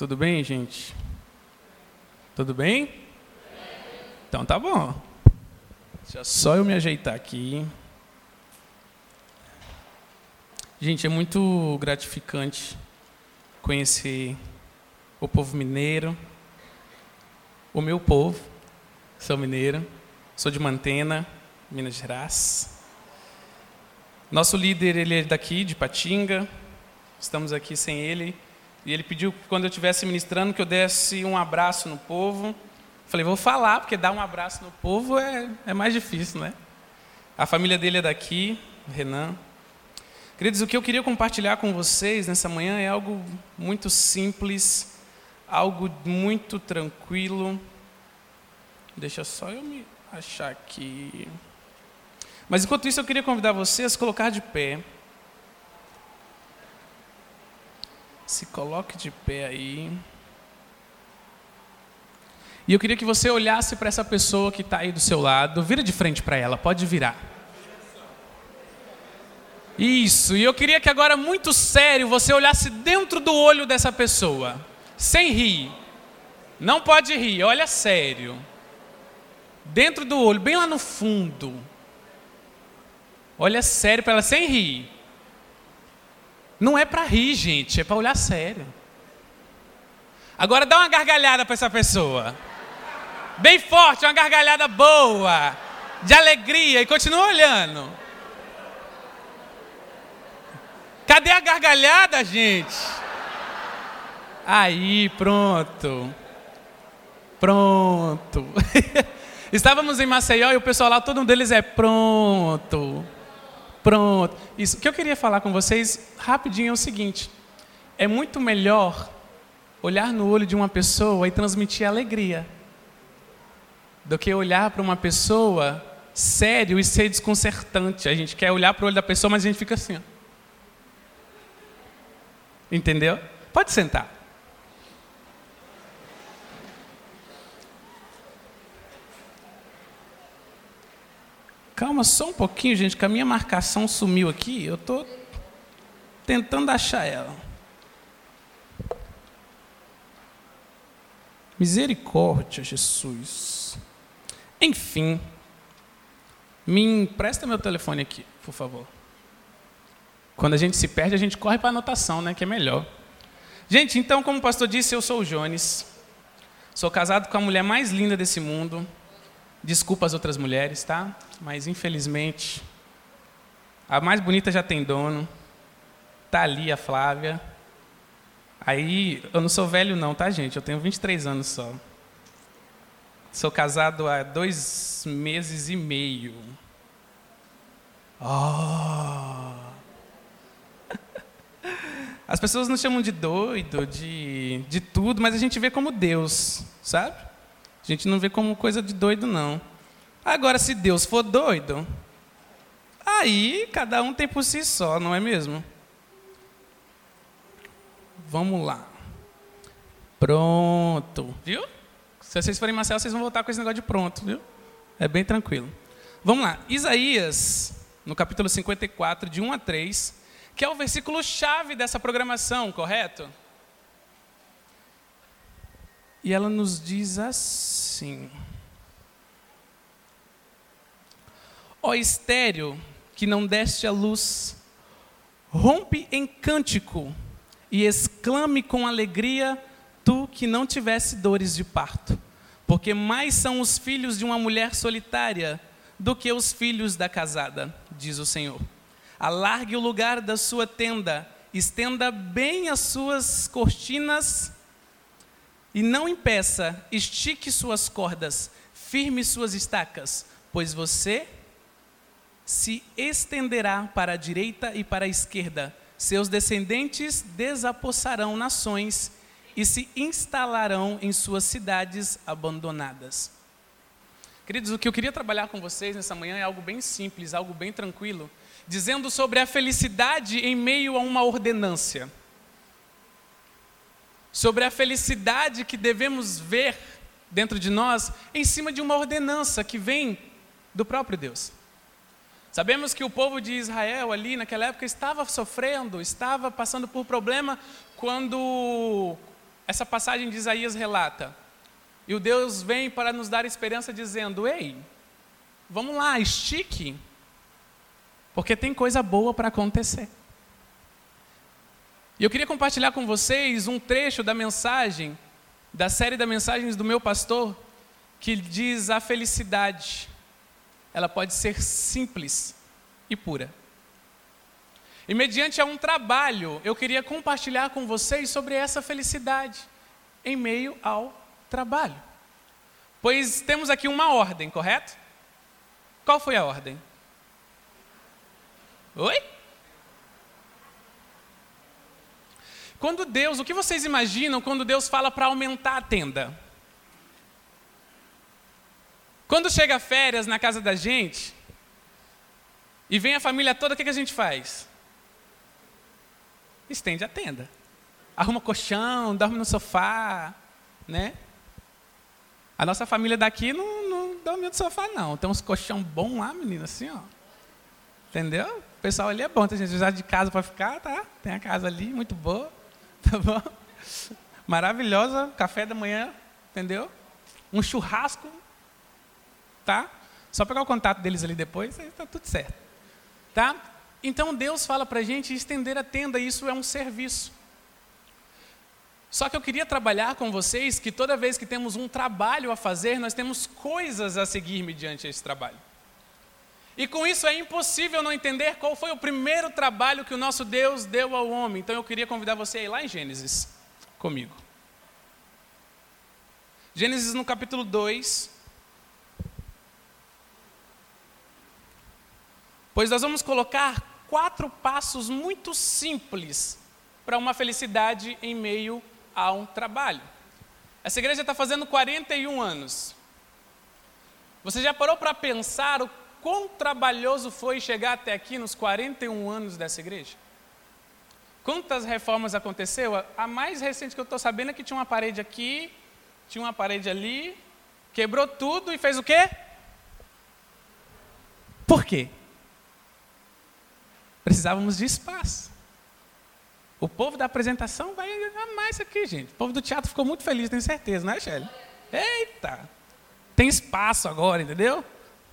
Tudo bem, gente? Tudo bem? Então tá bom. Deixa só eu me ajeitar aqui. Gente, é muito gratificante conhecer o povo mineiro, o meu povo. Sou mineiro, sou de Mantena, Minas Gerais. Nosso líder, ele é daqui, de Patinga. Estamos aqui sem ele. E ele pediu que quando eu estivesse ministrando que eu desse um abraço no povo. Falei, vou falar, porque dar um abraço no povo é, é mais difícil, né? A família dele é daqui, Renan. Queridos, o que eu queria compartilhar com vocês nessa manhã é algo muito simples, algo muito tranquilo. Deixa só eu me achar aqui. Mas enquanto isso, eu queria convidar vocês a colocar de pé. Se coloque de pé aí. E eu queria que você olhasse para essa pessoa que está aí do seu lado. Vira de frente para ela, pode virar. Isso, e eu queria que agora, muito sério, você olhasse dentro do olho dessa pessoa, sem rir. Não pode rir, olha sério. Dentro do olho, bem lá no fundo. Olha sério para ela, sem rir. Não é para rir, gente, é para olhar sério. Agora dá uma gargalhada para essa pessoa. Bem forte, uma gargalhada boa, de alegria, e continua olhando. Cadê a gargalhada, gente? Aí, pronto. Pronto. Estávamos em Maceió e o pessoal lá, todo um deles é pronto. Pronto. Isso. O que eu queria falar com vocês rapidinho é o seguinte: é muito melhor olhar no olho de uma pessoa e transmitir alegria do que olhar para uma pessoa sério e ser desconcertante. A gente quer olhar para o olho da pessoa, mas a gente fica assim. Ó. Entendeu? Pode sentar. Calma só um pouquinho, gente, que a minha marcação sumiu aqui. Eu estou tentando achar ela. Misericórdia, Jesus. Enfim, me empresta meu telefone aqui, por favor. Quando a gente se perde, a gente corre para a anotação, né, que é melhor. Gente, então, como o pastor disse, eu sou o Jones. Sou casado com a mulher mais linda desse mundo. Desculpa as outras mulheres, tá? Mas infelizmente a mais bonita já tem dono. Tá ali a Flávia. Aí, eu não sou velho não, tá, gente? Eu tenho 23 anos só. Sou casado há dois meses e meio. Oh. As pessoas nos chamam de doido, de, de tudo, mas a gente vê como Deus, sabe? A gente não vê como coisa de doido, não. Agora, se Deus for doido, aí cada um tem por si só, não é mesmo? Vamos lá. Pronto. Viu? Se vocês forem em Marcelo, vocês vão voltar com esse negócio de pronto, viu? É bem tranquilo. Vamos lá. Isaías, no capítulo 54, de 1 a 3, que é o versículo chave dessa programação, correto? E ela nos diz assim: Ó estéreo que não deste a luz, rompe em cântico e exclame com alegria, tu que não tivesse dores de parto, porque mais são os filhos de uma mulher solitária do que os filhos da casada, diz o Senhor. Alargue o lugar da sua tenda, estenda bem as suas cortinas e não impeça, estique suas cordas, firme suas estacas, pois você se estenderá para a direita e para a esquerda. Seus descendentes desapossarão nações e se instalarão em suas cidades abandonadas. Queridos, o que eu queria trabalhar com vocês nessa manhã é algo bem simples, algo bem tranquilo, dizendo sobre a felicidade em meio a uma ordenância sobre a felicidade que devemos ver dentro de nós em cima de uma ordenança que vem do próprio Deus. Sabemos que o povo de Israel ali naquela época estava sofrendo, estava passando por problema quando essa passagem de Isaías relata. E o Deus vem para nos dar esperança dizendo: Ei, vamos lá, estique, porque tem coisa boa para acontecer. E eu queria compartilhar com vocês um trecho da mensagem, da série das mensagens do meu pastor, que diz a felicidade. Ela pode ser simples e pura. E mediante a um trabalho, eu queria compartilhar com vocês sobre essa felicidade em meio ao trabalho. Pois temos aqui uma ordem, correto? Qual foi a ordem? Oi? Quando Deus, o que vocês imaginam quando Deus fala para aumentar a tenda? Quando chega férias na casa da gente e vem a família toda, o que, que a gente faz? Estende a tenda. Arruma colchão, dorme no sofá, né? A nossa família daqui não, não dorme no sofá, não. Tem uns colchão bom lá, menina, assim, ó. Entendeu? O pessoal ali é bom, tem gente já de casa para ficar, tá? Tem a casa ali, muito boa. Tá bom? Maravilhosa, café da manhã, entendeu? Um churrasco, tá? Só pegar o contato deles ali depois, aí tá tudo certo. Tá? Então Deus fala para gente estender a tenda, isso é um serviço. Só que eu queria trabalhar com vocês que toda vez que temos um trabalho a fazer, nós temos coisas a seguir mediante esse trabalho. E com isso é impossível não entender qual foi o primeiro trabalho que o nosso Deus deu ao homem. Então eu queria convidar você a ir lá em Gênesis comigo. Gênesis no capítulo 2. Pois nós vamos colocar quatro passos muito simples para uma felicidade em meio a um trabalho. Essa igreja está fazendo 41 anos. Você já parou para pensar o quão trabalhoso foi chegar até aqui nos 41 anos dessa igreja? Quantas reformas aconteceu? A mais recente que eu estou sabendo é que tinha uma parede aqui, tinha uma parede ali, quebrou tudo e fez o quê? Por quê? Precisávamos de espaço. O povo da apresentação vai amar isso aqui, gente. O povo do teatro ficou muito feliz, tenho certeza, não é, Shelly? Eita! Tem espaço agora, entendeu?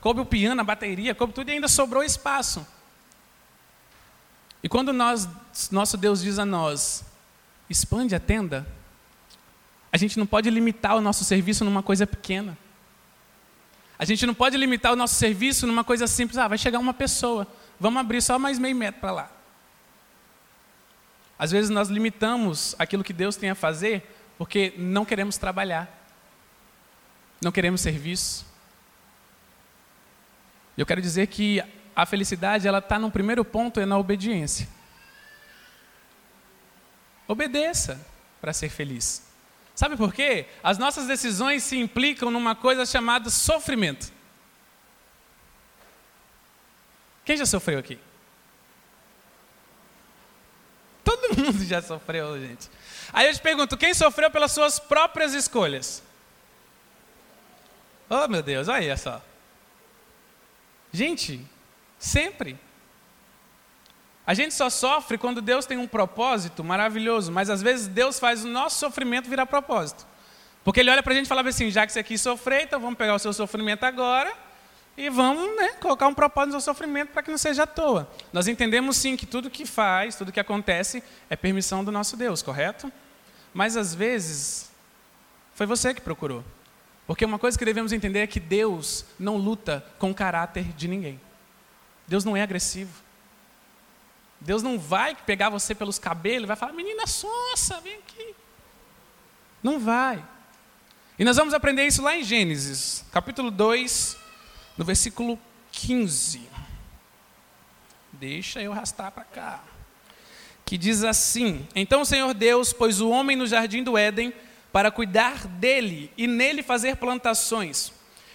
Coube o piano, a bateria, coube tudo e ainda sobrou espaço. E quando nós, nosso Deus diz a nós, expande a tenda, a gente não pode limitar o nosso serviço numa coisa pequena. A gente não pode limitar o nosso serviço numa coisa simples, ah, vai chegar uma pessoa, vamos abrir só mais meio metro para lá. Às vezes nós limitamos aquilo que Deus tem a fazer porque não queremos trabalhar, não queremos serviço, eu quero dizer que a felicidade ela está no primeiro ponto é na obediência. Obedeça para ser feliz. Sabe por quê? As nossas decisões se implicam numa coisa chamada sofrimento. Quem já sofreu aqui? Todo mundo já sofreu, gente. Aí eu te pergunto: quem sofreu pelas suas próprias escolhas? Oh, meu Deus, olha só. Gente, sempre. A gente só sofre quando Deus tem um propósito maravilhoso, mas às vezes Deus faz o nosso sofrimento virar propósito. Porque Ele olha para a gente e fala assim: já que você quis sofrer, então vamos pegar o seu sofrimento agora e vamos né, colocar um propósito no seu sofrimento para que não seja à toa. Nós entendemos sim que tudo que faz, tudo que acontece é permissão do nosso Deus, correto? Mas às vezes foi você que procurou. Porque uma coisa que devemos entender é que Deus não luta com o caráter de ninguém. Deus não é agressivo. Deus não vai pegar você pelos cabelos e vai falar, menina sonsa, vem aqui. Não vai. E nós vamos aprender isso lá em Gênesis, capítulo 2, no versículo 15. Deixa eu arrastar para cá. Que diz assim: Então o Senhor Deus pôs o homem no jardim do Éden para cuidar dele e nele fazer plantações.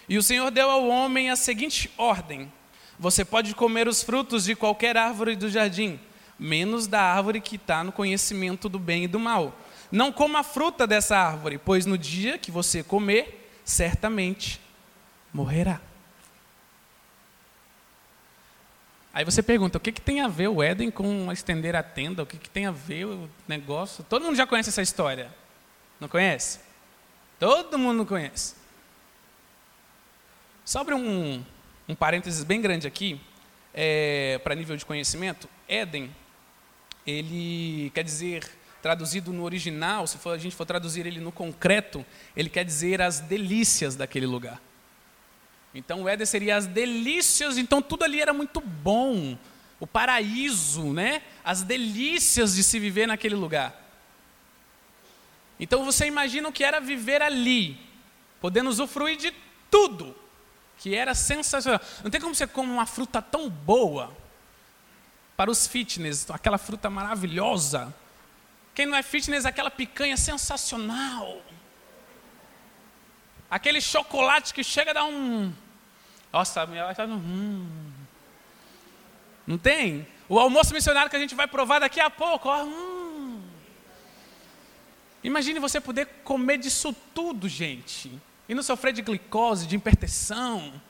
E o Senhor deu ao homem a seguinte ordem: Você pode comer os frutos de qualquer árvore do jardim, menos da árvore que está no conhecimento do bem e do mal. Não coma a fruta dessa árvore, pois no dia que você comer, certamente morrerá. Aí você pergunta, o que, que tem a ver o Éden com estender a tenda? O que, que tem a ver o negócio? Todo mundo já conhece essa história Não conhece? Todo mundo conhece. Sobre um, um parênteses bem grande aqui, é, para nível de conhecimento, Éden, ele quer dizer, traduzido no original, se for, a gente for traduzir ele no concreto, ele quer dizer as delícias daquele lugar. Então o Éden seria as delícias, então tudo ali era muito bom, o paraíso, né? As delícias de se viver naquele lugar. Então você imagina o que era viver ali, podendo usufruir de tudo, que era sensacional. Não tem como você comer uma fruta tão boa para os fitness, aquela fruta maravilhosa. Quem não é fitness, aquela picanha sensacional. Aquele chocolate que chega a dar um. Nossa, hum. Não tem? O almoço missionário que a gente vai provar daqui a pouco. Ó, hum. Imagine você poder comer disso tudo, gente. E não sofrer de glicose, de hipertensão.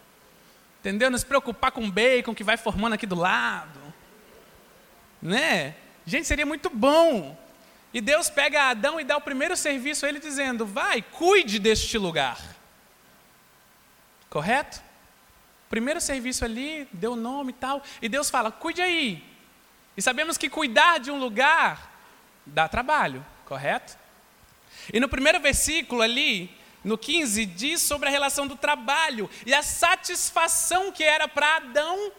Entendeu? Não se preocupar com o bacon que vai formando aqui do lado. Né? Gente, seria muito bom. E Deus pega Adão e dá o primeiro serviço a ele, dizendo: Vai, cuide deste lugar. Correto? Primeiro serviço ali, deu nome e tal. E Deus fala: Cuide aí. E sabemos que cuidar de um lugar dá trabalho, correto? E no primeiro versículo ali, no 15, diz sobre a relação do trabalho e a satisfação que era para Adão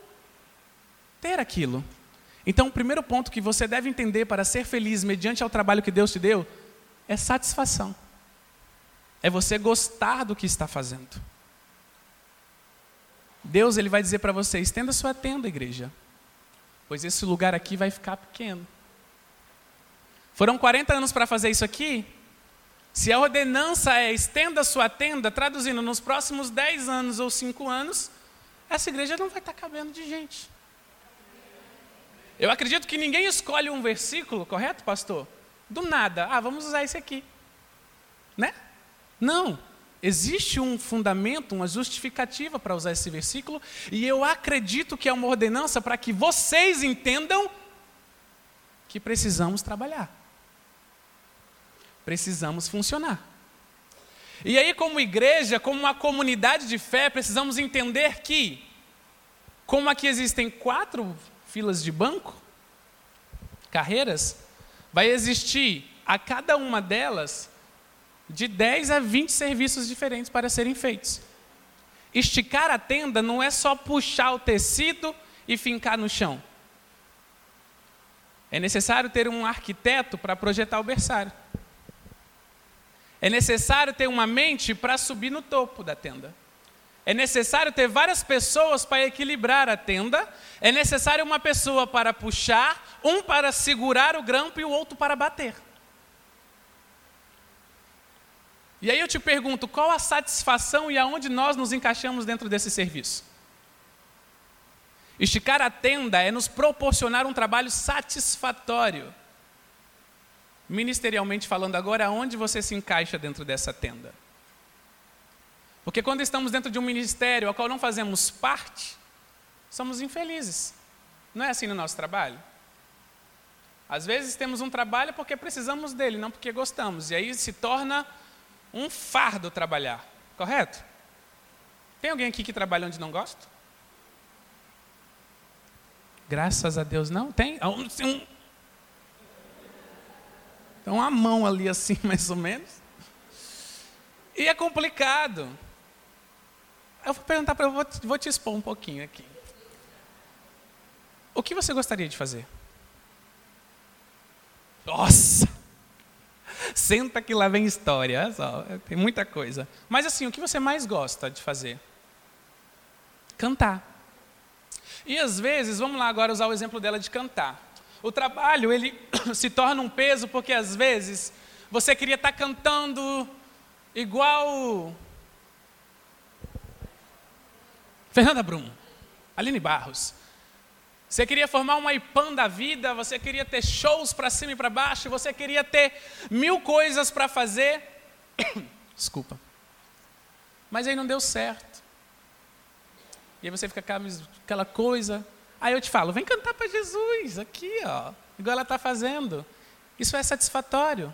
ter aquilo. Então, o primeiro ponto que você deve entender para ser feliz mediante ao trabalho que Deus te deu é satisfação. É você gostar do que está fazendo. Deus ele vai dizer para você: estenda sua tenda, igreja, pois esse lugar aqui vai ficar pequeno. Foram 40 anos para fazer isso aqui? Se a ordenança é estenda sua tenda, traduzindo, nos próximos 10 anos ou 5 anos, essa igreja não vai estar cabendo de gente. Eu acredito que ninguém escolhe um versículo, correto, pastor? Do nada, ah, vamos usar esse aqui. Né? Não. Existe um fundamento, uma justificativa para usar esse versículo, e eu acredito que é uma ordenança para que vocês entendam que precisamos trabalhar precisamos funcionar. E aí, como igreja, como uma comunidade de fé, precisamos entender que, como aqui existem quatro filas de banco, carreiras, vai existir a cada uma delas de 10 a 20 serviços diferentes para serem feitos. Esticar a tenda não é só puxar o tecido e fincar no chão. É necessário ter um arquiteto para projetar o berçário. É necessário ter uma mente para subir no topo da tenda. É necessário ter várias pessoas para equilibrar a tenda. É necessário uma pessoa para puxar, um para segurar o grampo e o outro para bater. E aí eu te pergunto, qual a satisfação e aonde nós nos encaixamos dentro desse serviço? Esticar a tenda é nos proporcionar um trabalho satisfatório ministerialmente falando agora, aonde você se encaixa dentro dessa tenda? Porque quando estamos dentro de um ministério ao qual não fazemos parte, somos infelizes. Não é assim no nosso trabalho? Às vezes temos um trabalho porque precisamos dele, não porque gostamos. E aí se torna um fardo trabalhar, correto? Tem alguém aqui que trabalha onde não gosta? Graças a Deus não. Tem? Um, então, a mão ali assim, mais ou menos. E é complicado. Eu vou perguntar para vou, vou te expor um pouquinho aqui. O que você gostaria de fazer? Nossa! Senta que lá vem história, só, tem muita coisa. Mas assim, o que você mais gosta de fazer? Cantar. E às vezes, vamos lá agora usar o exemplo dela de cantar. O trabalho, ele se torna um peso porque às vezes você queria estar cantando igual Fernanda Brum, Aline Barros. Você queria formar uma IPAN da vida, você queria ter shows para cima e para baixo, você queria ter mil coisas para fazer. Desculpa. Mas aí não deu certo. E aí você fica aquela coisa, Aí eu te falo, vem cantar para Jesus, aqui, ó, igual ela está fazendo. Isso é satisfatório.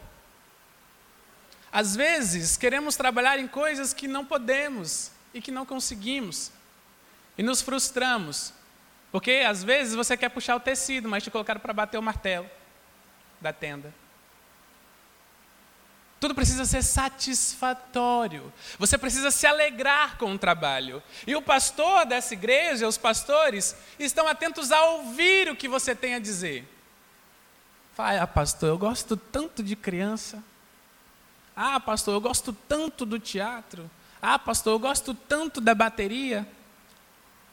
Às vezes, queremos trabalhar em coisas que não podemos e que não conseguimos. E nos frustramos. Porque às vezes você quer puxar o tecido, mas te colocaram para bater o martelo da tenda. Tudo precisa ser satisfatório. Você precisa se alegrar com o trabalho. E o pastor dessa igreja, os pastores, estão atentos a ouvir o que você tem a dizer. Fala, ah, pastor, eu gosto tanto de criança. Ah, pastor, eu gosto tanto do teatro. Ah, pastor, eu gosto tanto da bateria.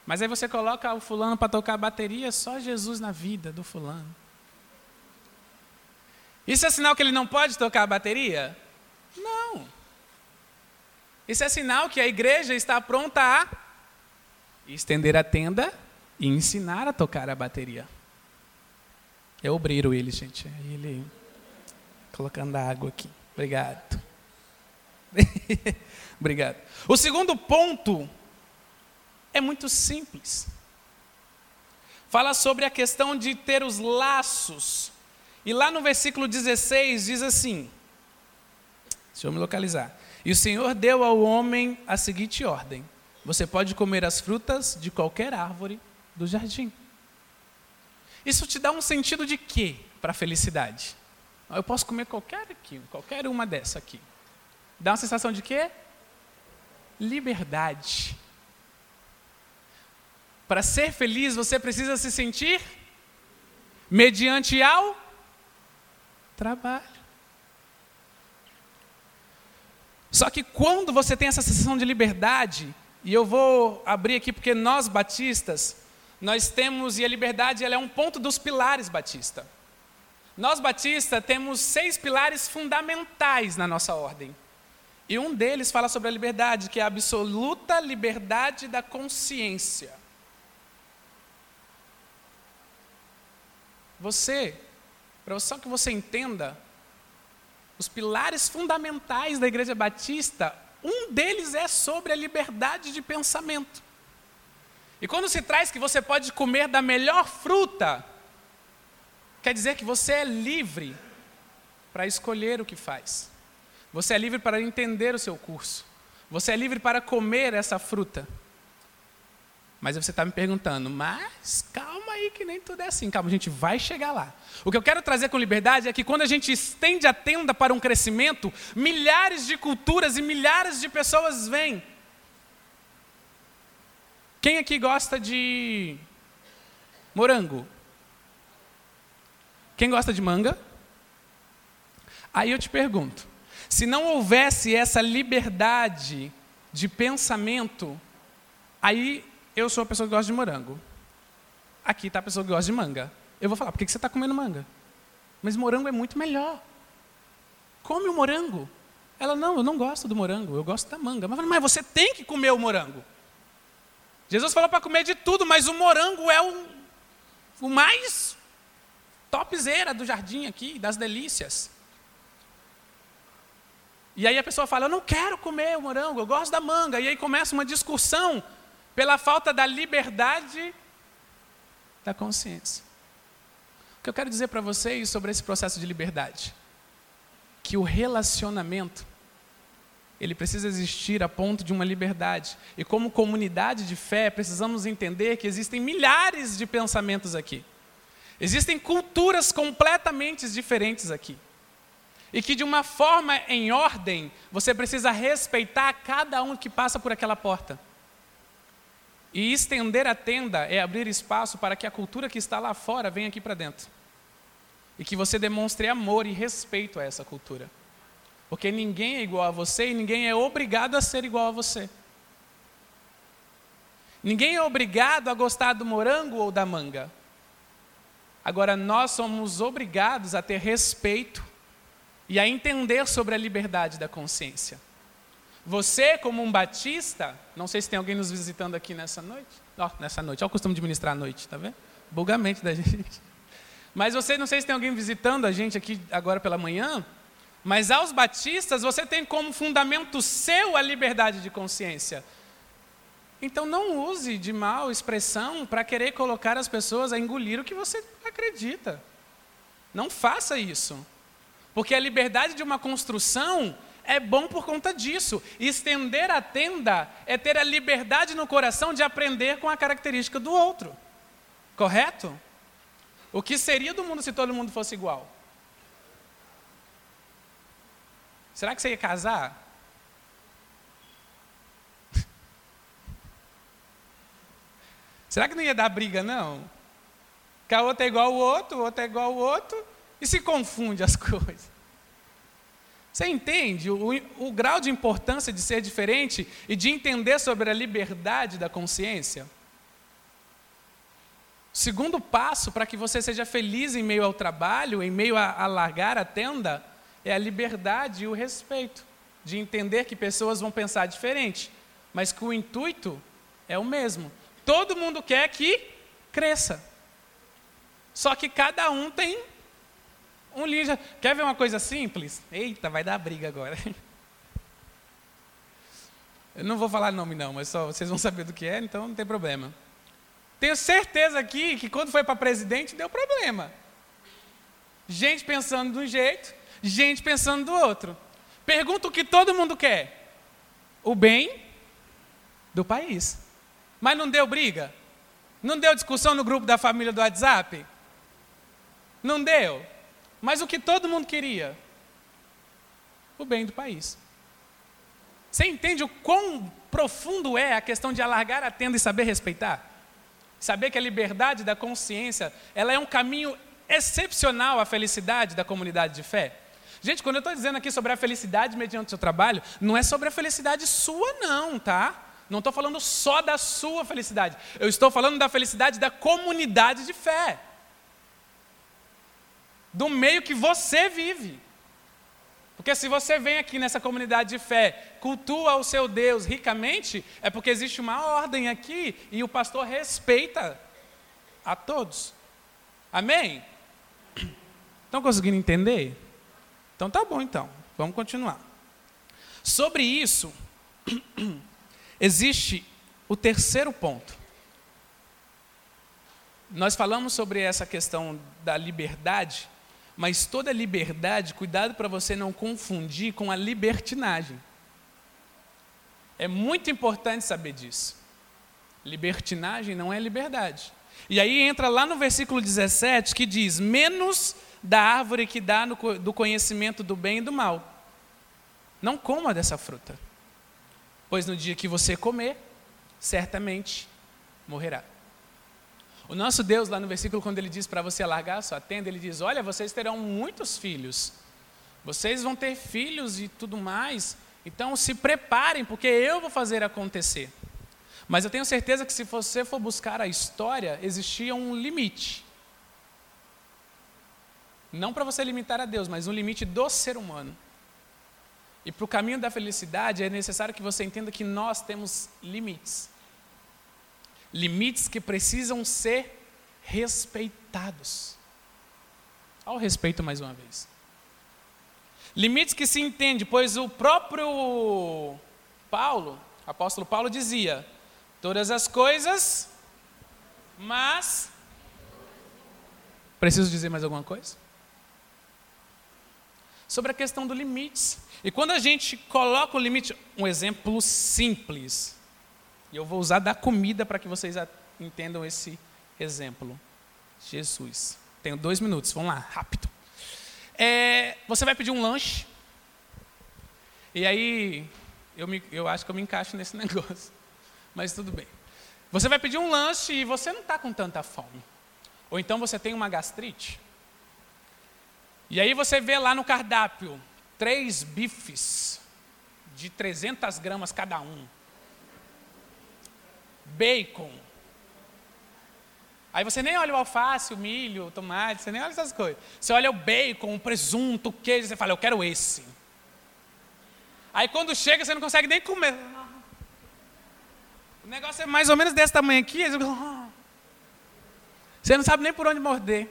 Mas aí você coloca o fulano para tocar a bateria, só Jesus na vida do fulano. Isso é sinal que ele não pode tocar a bateria? Não. Isso é sinal que a igreja está pronta a estender a tenda e ensinar a tocar a bateria. É obreiro ele, gente. Ele colocando a água aqui. Obrigado. Obrigado. O segundo ponto é muito simples. Fala sobre a questão de ter os laços e lá no versículo 16 diz assim: Deixa eu me localizar. E o Senhor deu ao homem a seguinte ordem: Você pode comer as frutas de qualquer árvore do jardim. Isso te dá um sentido de quê para a felicidade? Eu posso comer qualquer aqui, qualquer uma dessa aqui. Dá uma sensação de quê? Liberdade. Para ser feliz, você precisa se sentir mediante ao trabalho. Só que quando você tem essa sensação de liberdade, e eu vou abrir aqui porque nós batistas, nós temos, e a liberdade ela é um ponto dos pilares batista. Nós batistas temos seis pilares fundamentais na nossa ordem. E um deles fala sobre a liberdade, que é a absoluta liberdade da consciência. Você para só que você entenda, os pilares fundamentais da Igreja Batista, um deles é sobre a liberdade de pensamento. E quando se traz que você pode comer da melhor fruta, quer dizer que você é livre para escolher o que faz. Você é livre para entender o seu curso. Você é livre para comer essa fruta. Mas você está me perguntando, mas calma aí que nem tudo é assim. Calma, a gente vai chegar lá. O que eu quero trazer com liberdade é que quando a gente estende a tenda para um crescimento, milhares de culturas e milhares de pessoas vêm. Quem aqui gosta de morango? Quem gosta de manga? Aí eu te pergunto: se não houvesse essa liberdade de pensamento, aí eu sou a pessoa que gosta de morango. Aqui está a pessoa que gosta de manga. Eu vou falar, por que você está comendo manga? Mas morango é muito melhor. Come o morango. Ela, não, eu não gosto do morango, eu gosto da manga. Mas, mas você tem que comer o morango. Jesus falou para comer de tudo, mas o morango é o, o mais topzera do jardim aqui, das delícias. E aí a pessoa fala, eu não quero comer o morango, eu gosto da manga. E aí começa uma discussão pela falta da liberdade da consciência. O que eu quero dizer para vocês sobre esse processo de liberdade? Que o relacionamento, ele precisa existir a ponto de uma liberdade. E como comunidade de fé, precisamos entender que existem milhares de pensamentos aqui. Existem culturas completamente diferentes aqui. E que de uma forma em ordem, você precisa respeitar cada um que passa por aquela porta. E estender a tenda é abrir espaço para que a cultura que está lá fora venha aqui para dentro. E que você demonstre amor e respeito a essa cultura. Porque ninguém é igual a você e ninguém é obrigado a ser igual a você. Ninguém é obrigado a gostar do morango ou da manga. Agora, nós somos obrigados a ter respeito e a entender sobre a liberdade da consciência. Você, como um batista, não sei se tem alguém nos visitando aqui nessa noite. Ó, oh, nessa noite, olha o costume de ministrar à noite, tá vendo? Bulgamento da gente. Mas você, não sei se tem alguém visitando a gente aqui agora pela manhã, mas aos batistas você tem como fundamento seu a liberdade de consciência. Então não use de mal expressão para querer colocar as pessoas a engolir o que você acredita. Não faça isso. Porque a liberdade de uma construção é bom por conta disso. Estender a tenda é ter a liberdade no coração de aprender com a característica do outro. Correto? O que seria do mundo se todo mundo fosse igual? Será que você ia casar? Será que não ia dar briga, não? Que a outra é igual ao outro, o outro é igual ao outro, e se confunde as coisas. Você entende o, o, grau de importância de ser diferente e de entender sobre a liberdade da consciência? Segundo passo para que você seja feliz em meio ao trabalho, em meio a, a largar a tenda, é a liberdade e o respeito. De entender que pessoas vão pensar diferente, mas que o intuito é o mesmo. Todo mundo quer que cresça. Só que cada um tem um ninja. Quer ver uma coisa simples? Eita, vai dar briga agora. Eu não vou falar nome não, mas só vocês vão saber do que é, então não tem problema. Tenho certeza aqui que quando foi para presidente deu problema. Gente pensando de um jeito, gente pensando do outro. Pergunta o que todo mundo quer: o bem do país. Mas não deu briga? Não deu discussão no grupo da família do WhatsApp? Não deu? Mas o que todo mundo queria? O bem do país. Você entende o quão profundo é a questão de alargar a tenda e saber respeitar? Saber que a liberdade da consciência, ela é um caminho excepcional à felicidade da comunidade de fé. Gente, quando eu estou dizendo aqui sobre a felicidade mediante o seu trabalho, não é sobre a felicidade sua, não, tá? Não estou falando só da sua felicidade. Eu estou falando da felicidade da comunidade de fé do meio que você vive. Porque se você vem aqui nessa comunidade de fé, cultua o seu Deus ricamente, é porque existe uma ordem aqui e o pastor respeita a todos. Amém? Estão conseguindo entender? Então tá bom então, vamos continuar. Sobre isso, existe o terceiro ponto. Nós falamos sobre essa questão da liberdade mas toda liberdade, cuidado para você não confundir com a libertinagem. É muito importante saber disso. Libertinagem não é liberdade. E aí entra lá no versículo 17 que diz: menos da árvore que dá no, do conhecimento do bem e do mal. Não coma dessa fruta, pois no dia que você comer, certamente morrerá. O nosso Deus, lá no versículo, quando ele diz para você alargar a sua tenda, ele diz: Olha, vocês terão muitos filhos, vocês vão ter filhos e tudo mais, então se preparem, porque eu vou fazer acontecer. Mas eu tenho certeza que se você for buscar a história, existia um limite. Não para você limitar a Deus, mas um limite do ser humano. E para o caminho da felicidade é necessário que você entenda que nós temos limites limites que precisam ser respeitados. Ao respeito mais uma vez. Limites que se entende, pois o próprio Paulo, apóstolo Paulo dizia: todas as coisas, mas preciso dizer mais alguma coisa? Sobre a questão do limites. E quando a gente coloca o limite, um exemplo simples, e eu vou usar da comida para que vocês entendam esse exemplo. Jesus. Tenho dois minutos, vamos lá, rápido. É, você vai pedir um lanche. E aí, eu, me, eu acho que eu me encaixo nesse negócio. Mas tudo bem. Você vai pedir um lanche e você não está com tanta fome. Ou então você tem uma gastrite. E aí você vê lá no cardápio três bifes de 300 gramas cada um bacon. Aí você nem olha o alface, o milho, o tomate, você nem olha essas coisas. Você olha o bacon, o presunto, o queijo, você fala, eu quero esse. Aí quando chega, você não consegue nem comer. O negócio é mais ou menos desse tamanho aqui. Você não sabe nem por onde morder.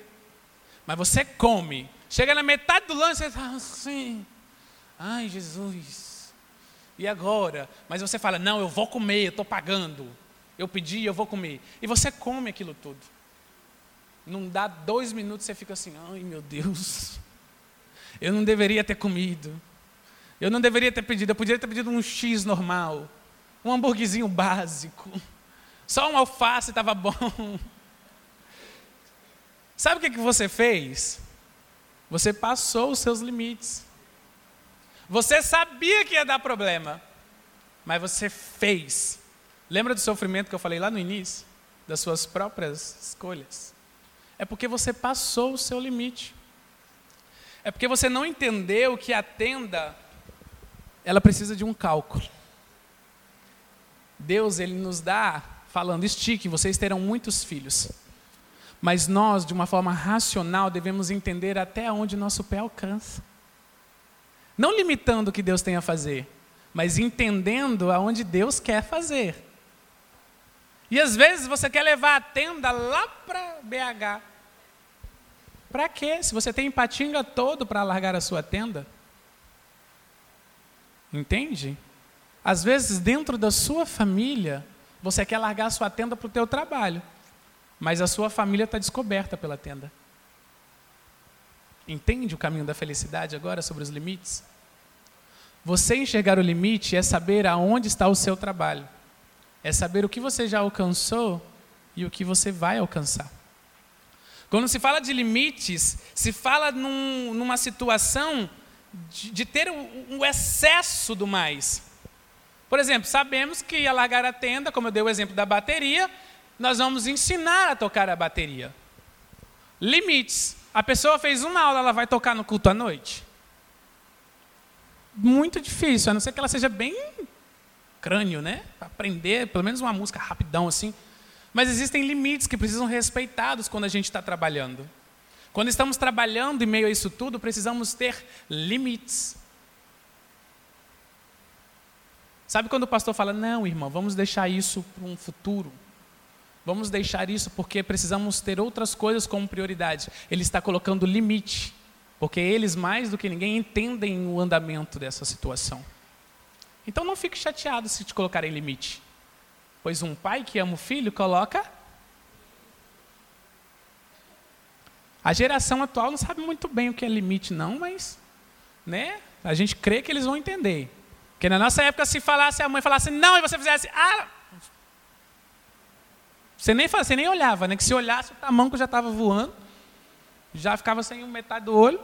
Mas você come. Chega na metade do lanche, você fala assim. Ai, Jesus. E agora? Mas você fala, não, eu vou comer, eu estou pagando. Eu pedi, eu vou comer. E você come aquilo tudo. Não dá dois minutos, você fica assim, ai meu Deus, eu não deveria ter comido. Eu não deveria ter pedido, eu poderia ter pedido um X normal, um hambúrguerzinho básico. Só um alface estava bom. Sabe o que, que você fez? Você passou os seus limites. Você sabia que ia dar problema, mas você fez. Lembra do sofrimento que eu falei lá no início? Das suas próprias escolhas. É porque você passou o seu limite. É porque você não entendeu que a tenda ela precisa de um cálculo. Deus ele nos dá falando estique, vocês terão muitos filhos. Mas nós, de uma forma racional, devemos entender até onde nosso pé alcança. Não limitando o que Deus tem a fazer, mas entendendo aonde Deus quer fazer. E às vezes você quer levar a tenda lá para BH. Para quê? Se você tem Patinga todo para largar a sua tenda. Entende? Às vezes, dentro da sua família, você quer largar a sua tenda para o teu trabalho, mas a sua família está descoberta pela tenda. Entende o caminho da felicidade agora sobre os limites? Você enxergar o limite é saber aonde está o seu trabalho, é saber o que você já alcançou e o que você vai alcançar. Quando se fala de limites, se fala num, numa situação de, de ter um, excesso do mais. Por exemplo, sabemos que alargar a tenda, como eu dei o exemplo da bateria, nós vamos ensinar a tocar a bateria. Limites. A pessoa fez uma aula, ela vai tocar no culto à noite? Muito difícil, a não ser que ela seja bem crânio, né? Para aprender pelo menos uma música rapidão assim. Mas existem limites que precisam respeitados quando a gente está trabalhando. Quando estamos trabalhando em meio a isso tudo, precisamos ter limites. Sabe quando o pastor fala, não, irmão, vamos deixar isso para um futuro? Vamos deixar isso porque precisamos ter outras coisas como prioridade. Ele está colocando limite, porque eles, mais do que ninguém, entendem o andamento dessa situação. Então não fique chateado se te colocarem limite. Pois um pai que ama o filho coloca. A geração atual não sabe muito bem o que é limite, não, mas né, a gente crê que eles vão entender. Porque na nossa época, se falasse, a mãe falasse não, e você fizesse, ah. Você nem, você nem olhava, né? Que se olhasse, o tamanco já estava voando, já ficava sem metade do olho,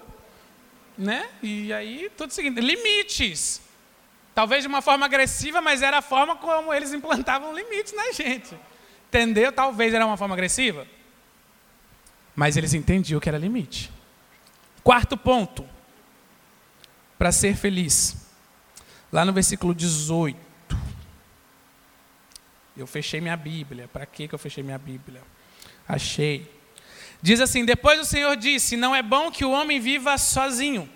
né? E aí, tudo seguinte, limites. Talvez de uma forma agressiva, mas era a forma como eles implantavam limites na gente. Entendeu? Talvez era uma forma agressiva. Mas eles entendiam que era limite. Quarto ponto. Para ser feliz. Lá no versículo 18. Eu fechei minha Bíblia. Para que eu fechei minha Bíblia? Achei. Diz assim: Depois o Senhor disse: Não é bom que o homem viva sozinho.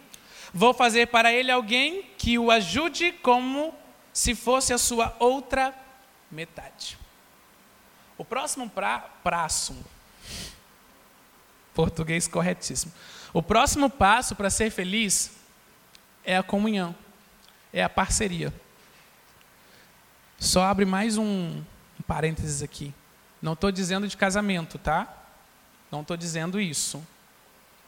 Vou fazer para ele alguém que o ajude como se fosse a sua outra metade. O próximo pra, prazo, português corretíssimo. O próximo passo para ser feliz é a comunhão, é a parceria. Só abre mais um, um parênteses aqui. Não estou dizendo de casamento, tá? Não estou dizendo isso.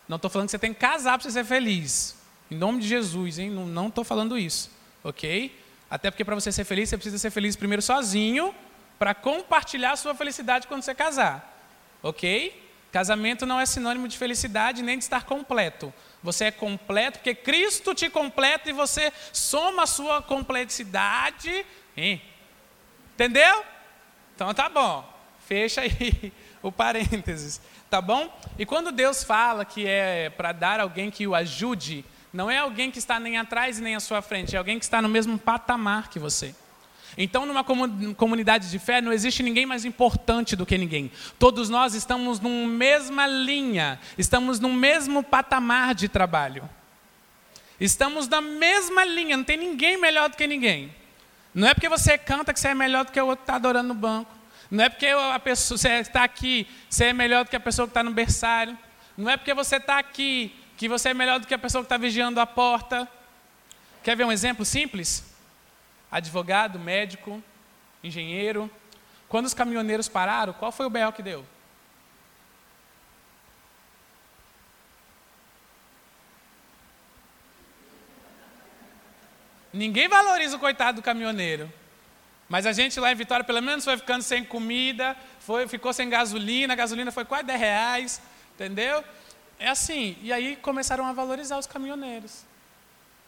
Não estou falando que você tem que casar para você ser feliz. Em nome de Jesus, hein? Não estou falando isso, ok? Até porque para você ser feliz, você precisa ser feliz primeiro sozinho, para compartilhar a sua felicidade quando você casar, ok? Casamento não é sinônimo de felicidade nem de estar completo. Você é completo porque Cristo te completa e você soma a sua complexidade. Hein? Entendeu? Então tá bom. Fecha aí o parênteses, tá bom? E quando Deus fala que é para dar alguém que o ajude, não é alguém que está nem atrás nem à sua frente, é alguém que está no mesmo patamar que você. Então, numa comunidade de fé, não existe ninguém mais importante do que ninguém. Todos nós estamos numa mesma linha, estamos no mesmo patamar de trabalho. Estamos na mesma linha, não tem ninguém melhor do que ninguém. Não é porque você canta que você é melhor do que o outro que está adorando no banco. Não é porque a pessoa, você está aqui, você é melhor do que a pessoa que está no berçário. Não é porque você está aqui, que você é melhor do que a pessoa que está vigiando a porta. Quer ver um exemplo simples? Advogado, médico, engenheiro. Quando os caminhoneiros pararam, qual foi o BL que deu? Ninguém valoriza o coitado do caminhoneiro. Mas a gente lá em Vitória, pelo menos, foi ficando sem comida, foi, ficou sem gasolina, a gasolina foi quase 10 reais, entendeu? É assim. E aí começaram a valorizar os caminhoneiros.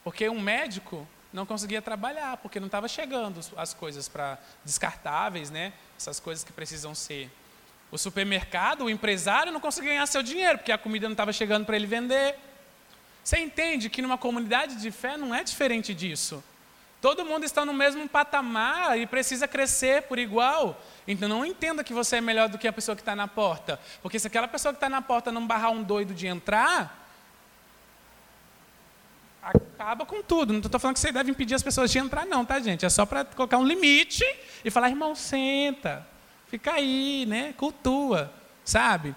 Porque um médico não conseguia trabalhar, porque não estava chegando as coisas para descartáveis, né? essas coisas que precisam ser. O supermercado, o empresário não conseguia ganhar seu dinheiro, porque a comida não estava chegando para ele vender. Você entende que numa comunidade de fé não é diferente disso. Todo mundo está no mesmo patamar e precisa crescer por igual. Então não entenda que você é melhor do que a pessoa que está na porta. Porque se aquela pessoa que está na porta não barrar um doido de entrar, acaba com tudo. Não estou falando que você deve impedir as pessoas de entrar, não, tá, gente? É só para colocar um limite e falar, irmão, senta, fica aí, né? Cultua, sabe?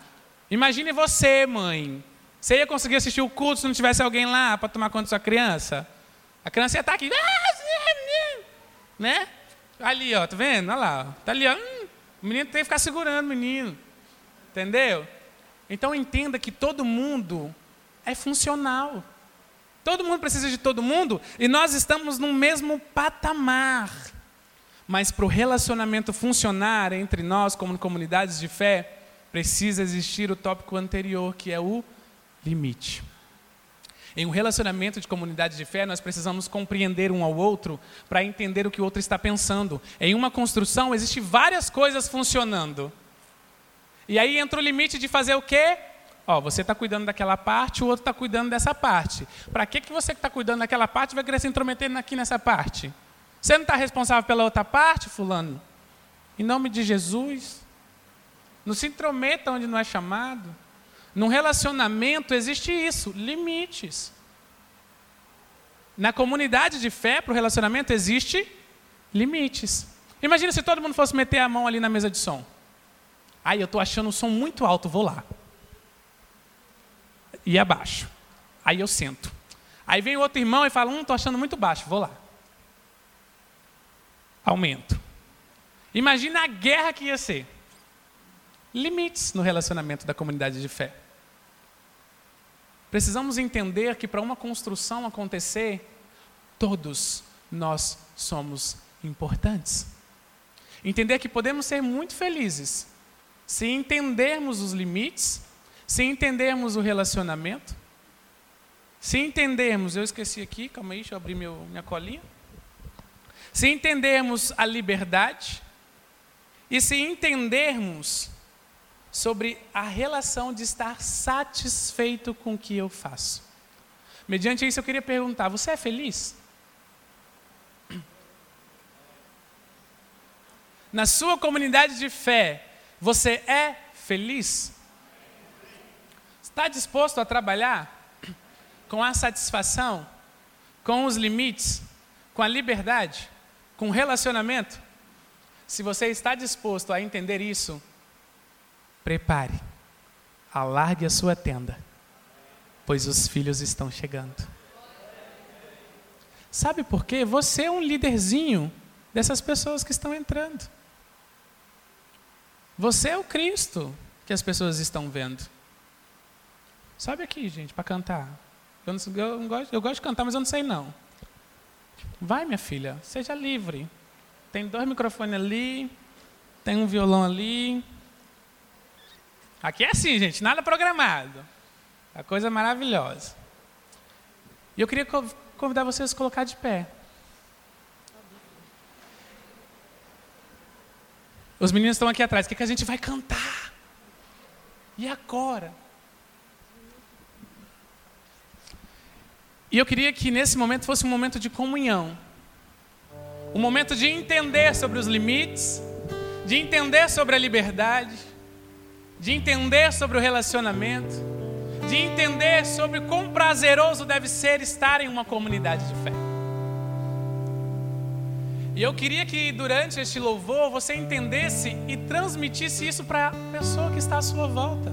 Imagine você, mãe. Você ia conseguir assistir o culto se não tivesse alguém lá para tomar conta da sua criança? A criança ia estar tá aqui, né? Ali, ó, tá vendo? Olha lá, tá ali, ó. Hum, o menino tem que ficar segurando o menino, entendeu? Então entenda que todo mundo é funcional. Todo mundo precisa de todo mundo e nós estamos no mesmo patamar. Mas para o relacionamento funcionar entre nós, como comunidades de fé, precisa existir o tópico anterior, que é o limite. Em um relacionamento de comunidade de fé, nós precisamos compreender um ao outro para entender o que o outro está pensando. Em uma construção, existem várias coisas funcionando. E aí entra o limite de fazer o quê? Ó, você está cuidando daquela parte, o outro está cuidando dessa parte. Para que, que você que está cuidando daquela parte vai querer se intrometer aqui nessa parte? Você não está responsável pela outra parte, fulano? Em nome de Jesus. Não se intrometa onde não é chamado. Num relacionamento existe isso, limites. Na comunidade de fé, para o relacionamento, existe limites. Imagina se todo mundo fosse meter a mão ali na mesa de som. Aí eu estou achando o som muito alto, vou lá e abaixo. Aí eu sento. Aí vem o outro irmão e fala: Hum, estou achando muito baixo, vou lá. Aumento. Imagina a guerra que ia ser. Limites no relacionamento da comunidade de fé. Precisamos entender que para uma construção acontecer, todos nós somos importantes. Entender que podemos ser muito felizes se entendermos os limites se entendermos o relacionamento, se entendermos, eu esqueci aqui, calma aí, deixa eu abrir meu, minha colinha. Se entendermos a liberdade e se entendermos sobre a relação de estar satisfeito com o que eu faço. Mediante isso, eu queria perguntar: você é feliz? Na sua comunidade de fé, você é feliz? Está disposto a trabalhar com a satisfação, com os limites, com a liberdade, com o relacionamento? Se você está disposto a entender isso, prepare, alargue a sua tenda, pois os filhos estão chegando. Sabe por quê? Você é um líderzinho dessas pessoas que estão entrando. Você é o Cristo que as pessoas estão vendo. Sobe aqui, gente, para cantar. Eu, não, eu, não gosto, eu gosto de cantar, mas eu não sei não. Vai, minha filha, seja livre. Tem dois microfones ali, tem um violão ali. Aqui é assim, gente, nada programado. A coisa é maravilhosa. E eu queria convidar vocês a colocar de pé. Os meninos estão aqui atrás. O que, que a gente vai cantar? E agora? E eu queria que nesse momento fosse um momento de comunhão. Um momento de entender sobre os limites, de entender sobre a liberdade, de entender sobre o relacionamento, de entender sobre quão prazeroso deve ser estar em uma comunidade de fé. E eu queria que durante este louvor você entendesse e transmitisse isso para a pessoa que está à sua volta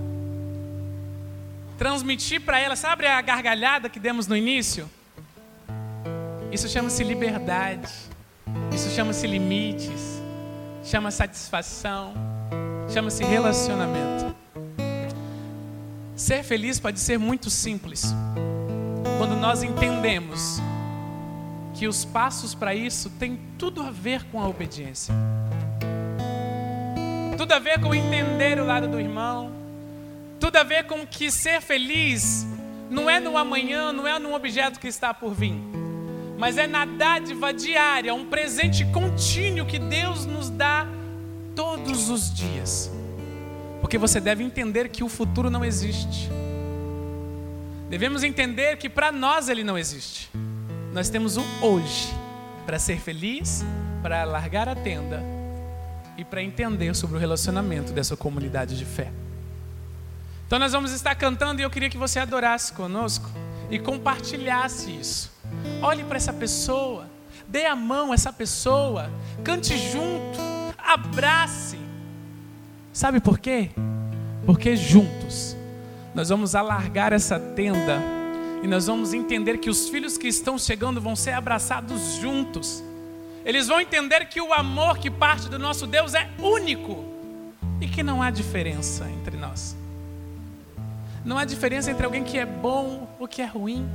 transmitir para ela, sabe a gargalhada que demos no início? Isso chama-se liberdade, isso chama-se limites, chama satisfação, chama-se relacionamento. Ser feliz pode ser muito simples quando nós entendemos que os passos para isso têm tudo a ver com a obediência. Tudo a ver com entender o lado do irmão. Tudo a ver com que ser feliz não é no amanhã, não é num objeto que está por vir, mas é na dádiva diária, um presente contínuo que Deus nos dá todos os dias. Porque você deve entender que o futuro não existe. Devemos entender que para nós ele não existe. Nós temos o hoje para ser feliz, para largar a tenda e para entender sobre o relacionamento dessa comunidade de fé. Então nós vamos estar cantando e eu queria que você adorasse conosco e compartilhasse isso. Olhe para essa pessoa, dê a mão a essa pessoa, cante junto, abrace. Sabe por quê? Porque juntos nós vamos alargar essa tenda e nós vamos entender que os filhos que estão chegando vão ser abraçados juntos. Eles vão entender que o amor que parte do nosso Deus é único e que não há diferença entre nós. Não há diferença entre alguém que é bom ou que é ruim.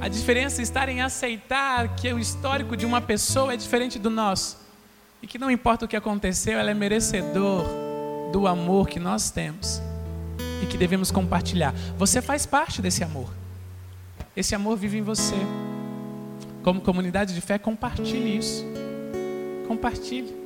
A diferença está em aceitar que o histórico de uma pessoa é diferente do nosso. E que não importa o que aconteceu, ela é merecedor do amor que nós temos e que devemos compartilhar. Você faz parte desse amor. Esse amor vive em você. Como comunidade de fé, compartilhe isso. Compartilhe.